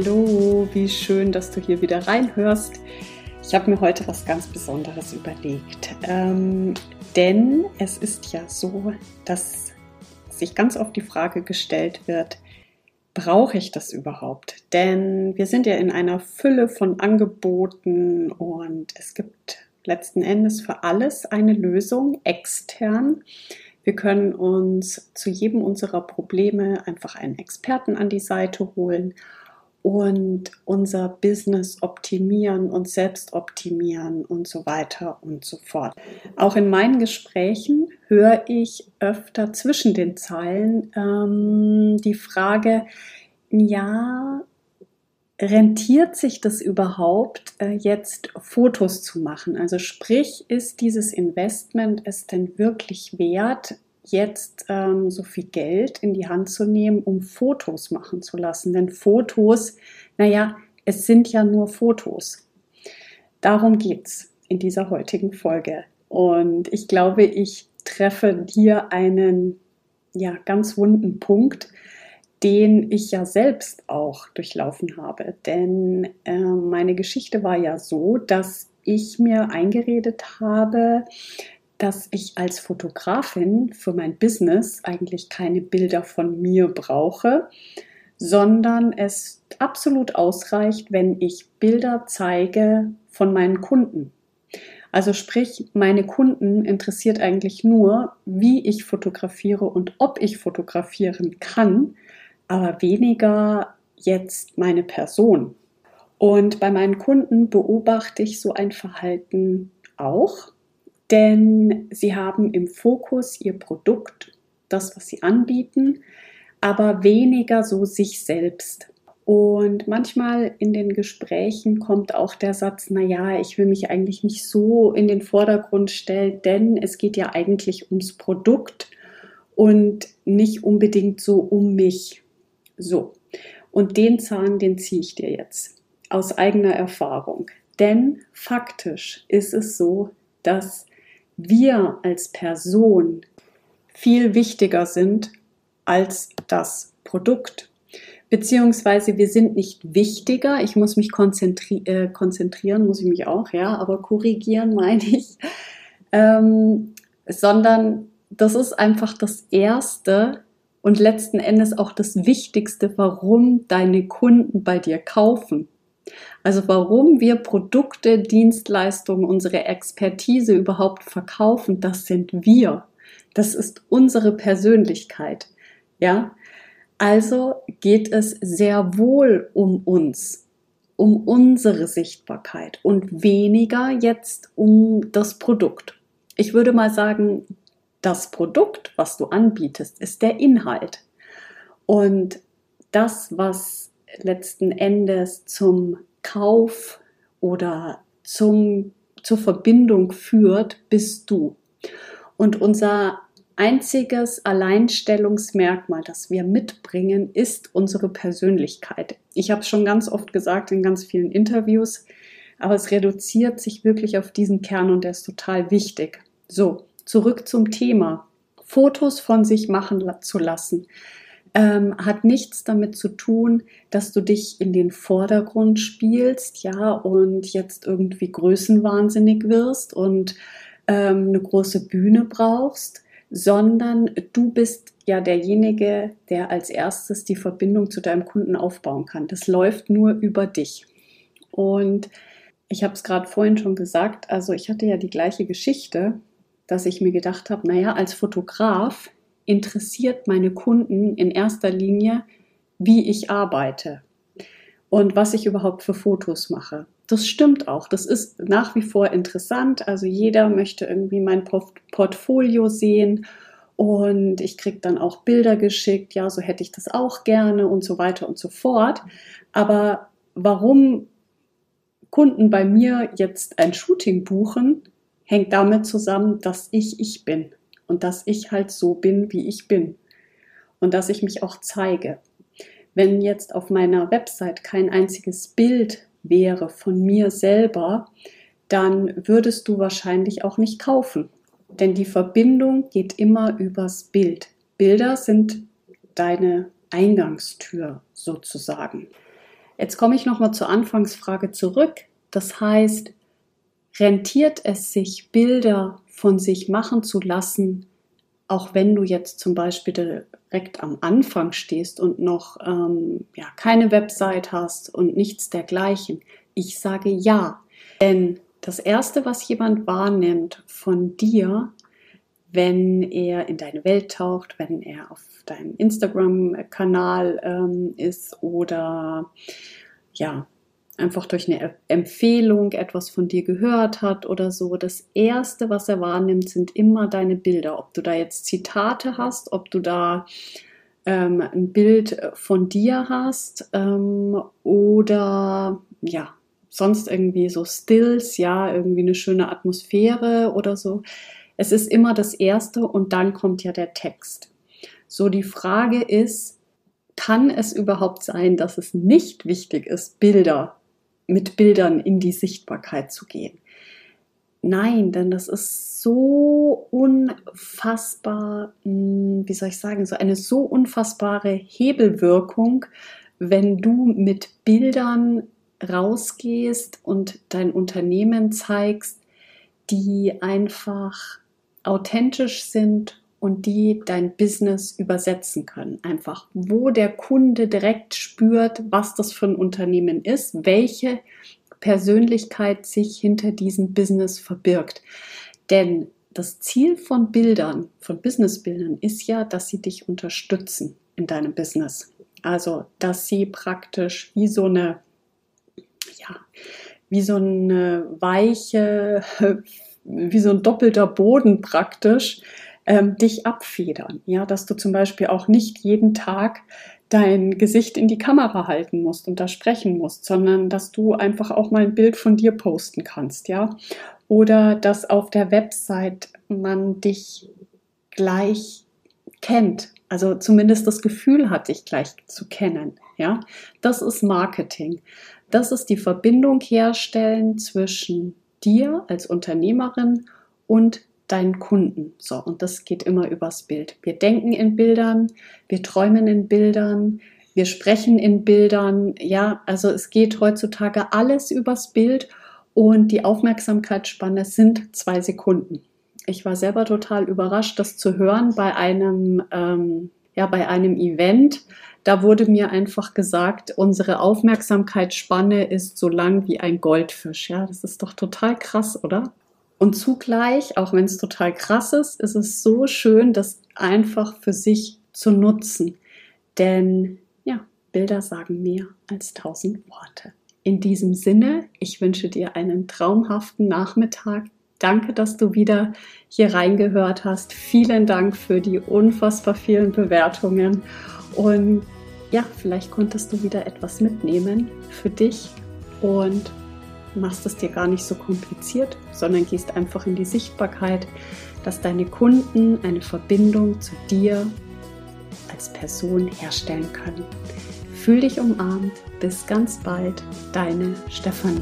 Hallo, wie schön, dass du hier wieder reinhörst. Ich habe mir heute was ganz Besonderes überlegt, ähm, denn es ist ja so, dass sich ganz oft die Frage gestellt wird, brauche ich das überhaupt? Denn wir sind ja in einer Fülle von Angeboten und es gibt letzten Endes für alles eine Lösung extern. Wir können uns zu jedem unserer Probleme einfach einen Experten an die Seite holen und unser Business optimieren und selbst optimieren und so weiter und so fort. Auch in meinen Gesprächen höre ich öfter zwischen den Zeilen ähm, die Frage, ja, rentiert sich das überhaupt, äh, jetzt Fotos zu machen? Also sprich, ist dieses Investment es denn wirklich wert, jetzt ähm, so viel Geld in die Hand zu nehmen, um Fotos machen zu lassen. Denn Fotos, naja, es sind ja nur Fotos. Darum geht es in dieser heutigen Folge. Und ich glaube, ich treffe hier einen ja, ganz wunden Punkt, den ich ja selbst auch durchlaufen habe. Denn äh, meine Geschichte war ja so, dass ich mir eingeredet habe, dass ich als Fotografin für mein Business eigentlich keine Bilder von mir brauche, sondern es absolut ausreicht, wenn ich Bilder zeige von meinen Kunden. Also sprich, meine Kunden interessiert eigentlich nur, wie ich fotografiere und ob ich fotografieren kann, aber weniger jetzt meine Person. Und bei meinen Kunden beobachte ich so ein Verhalten auch denn sie haben im Fokus ihr Produkt, das, was sie anbieten, aber weniger so sich selbst. Und manchmal in den Gesprächen kommt auch der Satz, na ja, ich will mich eigentlich nicht so in den Vordergrund stellen, denn es geht ja eigentlich ums Produkt und nicht unbedingt so um mich. So. Und den Zahn, den ziehe ich dir jetzt aus eigener Erfahrung. Denn faktisch ist es so, dass wir als Person viel wichtiger sind als das Produkt. Beziehungsweise wir sind nicht wichtiger, ich muss mich konzentri äh, konzentrieren, muss ich mich auch, ja, aber korrigieren meine ich, ähm, sondern das ist einfach das Erste und letzten Endes auch das Wichtigste, warum deine Kunden bei dir kaufen. Also warum wir Produkte, Dienstleistungen, unsere Expertise überhaupt verkaufen, das sind wir. Das ist unsere Persönlichkeit. Ja? Also geht es sehr wohl um uns, um unsere Sichtbarkeit und weniger jetzt um das Produkt. Ich würde mal sagen, das Produkt, was du anbietest, ist der Inhalt. Und das, was letzten Endes zum Kauf oder zum, zur Verbindung führt, bist du. Und unser einziges Alleinstellungsmerkmal, das wir mitbringen, ist unsere Persönlichkeit. Ich habe es schon ganz oft gesagt in ganz vielen Interviews, aber es reduziert sich wirklich auf diesen Kern und der ist total wichtig. So, zurück zum Thema. Fotos von sich machen zu lassen ähm, hat nichts damit zu tun, dass du dich in den Vordergrund spielst, ja, und jetzt irgendwie größenwahnsinnig wirst und ähm, eine große Bühne brauchst, sondern du bist ja derjenige, der als erstes die Verbindung zu deinem Kunden aufbauen kann. Das läuft nur über dich. Und ich habe es gerade vorhin schon gesagt, also ich hatte ja die gleiche Geschichte, dass ich mir gedacht habe, naja, als Fotograf interessiert meine Kunden in erster Linie, wie ich arbeite und was ich überhaupt für Fotos mache. Das stimmt auch. Das ist nach wie vor interessant. Also jeder möchte irgendwie mein Portfolio sehen und ich kriege dann auch Bilder geschickt. Ja, so hätte ich das auch gerne und so weiter und so fort. Aber warum Kunden bei mir jetzt ein Shooting buchen, hängt damit zusammen, dass ich ich bin und dass ich halt so bin, wie ich bin und dass ich mich auch zeige. Wenn jetzt auf meiner Website kein einziges Bild wäre von mir selber, dann würdest du wahrscheinlich auch nicht kaufen. Denn die Verbindung geht immer übers Bild. Bilder sind deine Eingangstür sozusagen. Jetzt komme ich nochmal zur Anfangsfrage zurück. Das heißt, rentiert es sich, Bilder von sich machen zu lassen, auch wenn du jetzt zum Beispiel direkt am Anfang stehst und noch ähm, ja, keine Website hast und nichts dergleichen? Ich sage ja, denn das Erste, was jemand wahrnimmt von dir, wenn er in deine Welt taucht, wenn er auf deinem Instagram-Kanal ähm, ist oder ja, einfach durch eine Empfehlung etwas von dir gehört hat oder so. Das Erste, was er wahrnimmt, sind immer deine Bilder. Ob du da jetzt Zitate hast, ob du da ähm, ein Bild von dir hast ähm, oder ja, sonst irgendwie so Stills, ja, irgendwie eine schöne Atmosphäre oder so. Es ist immer das Erste und dann kommt ja der Text. So, die Frage ist, kann es überhaupt sein, dass es nicht wichtig ist, Bilder mit Bildern in die Sichtbarkeit zu gehen. Nein, denn das ist so unfassbar, hm, wie soll ich sagen, so eine so unfassbare Hebelwirkung, wenn du mit Bildern rausgehst und dein Unternehmen zeigst, die einfach authentisch sind und die dein Business übersetzen können. Einfach, wo der Kunde direkt spürt, was das für ein Unternehmen ist, welche Persönlichkeit sich hinter diesem Business verbirgt. Denn das Ziel von Bildern, von Businessbildern ist ja, dass sie dich unterstützen in deinem Business. Also, dass sie praktisch wie so eine, ja, wie so eine weiche, wie so ein doppelter Boden praktisch ähm, dich abfedern. Ja, dass du zum Beispiel auch nicht jeden Tag dein Gesicht in die Kamera halten musst und da sprechen musst, sondern dass du einfach auch mal ein Bild von dir posten kannst, ja. Oder dass auf der Website man dich gleich kennt, also zumindest das Gefühl hat, dich gleich zu kennen, ja. Das ist Marketing. Das ist die Verbindung herstellen zwischen dir als Unternehmerin und deinen Kunden. So, und das geht immer übers Bild. Wir denken in Bildern, wir träumen in Bildern, wir sprechen in Bildern. Ja, also es geht heutzutage alles übers Bild und die Aufmerksamkeitsspanne sind zwei Sekunden. Ich war selber total überrascht, das zu hören bei einem, ähm, ja, bei einem Event. Da wurde mir einfach gesagt, unsere Aufmerksamkeitsspanne ist so lang wie ein Goldfisch. Ja, das ist doch total krass, oder? Und zugleich, auch wenn es total krass ist, ist es so schön, das einfach für sich zu nutzen. Denn ja, Bilder sagen mehr als tausend Worte. In diesem Sinne, ich wünsche dir einen traumhaften Nachmittag. Danke, dass du wieder hier reingehört hast. Vielen Dank für die unfassbar vielen Bewertungen. Und ja, vielleicht konntest du wieder etwas mitnehmen für dich. Und machst es dir gar nicht so kompliziert, sondern gehst einfach in die Sichtbarkeit, dass deine Kunden eine Verbindung zu dir als Person herstellen können. Fühl dich umarmt. Bis ganz bald, deine Stefanie.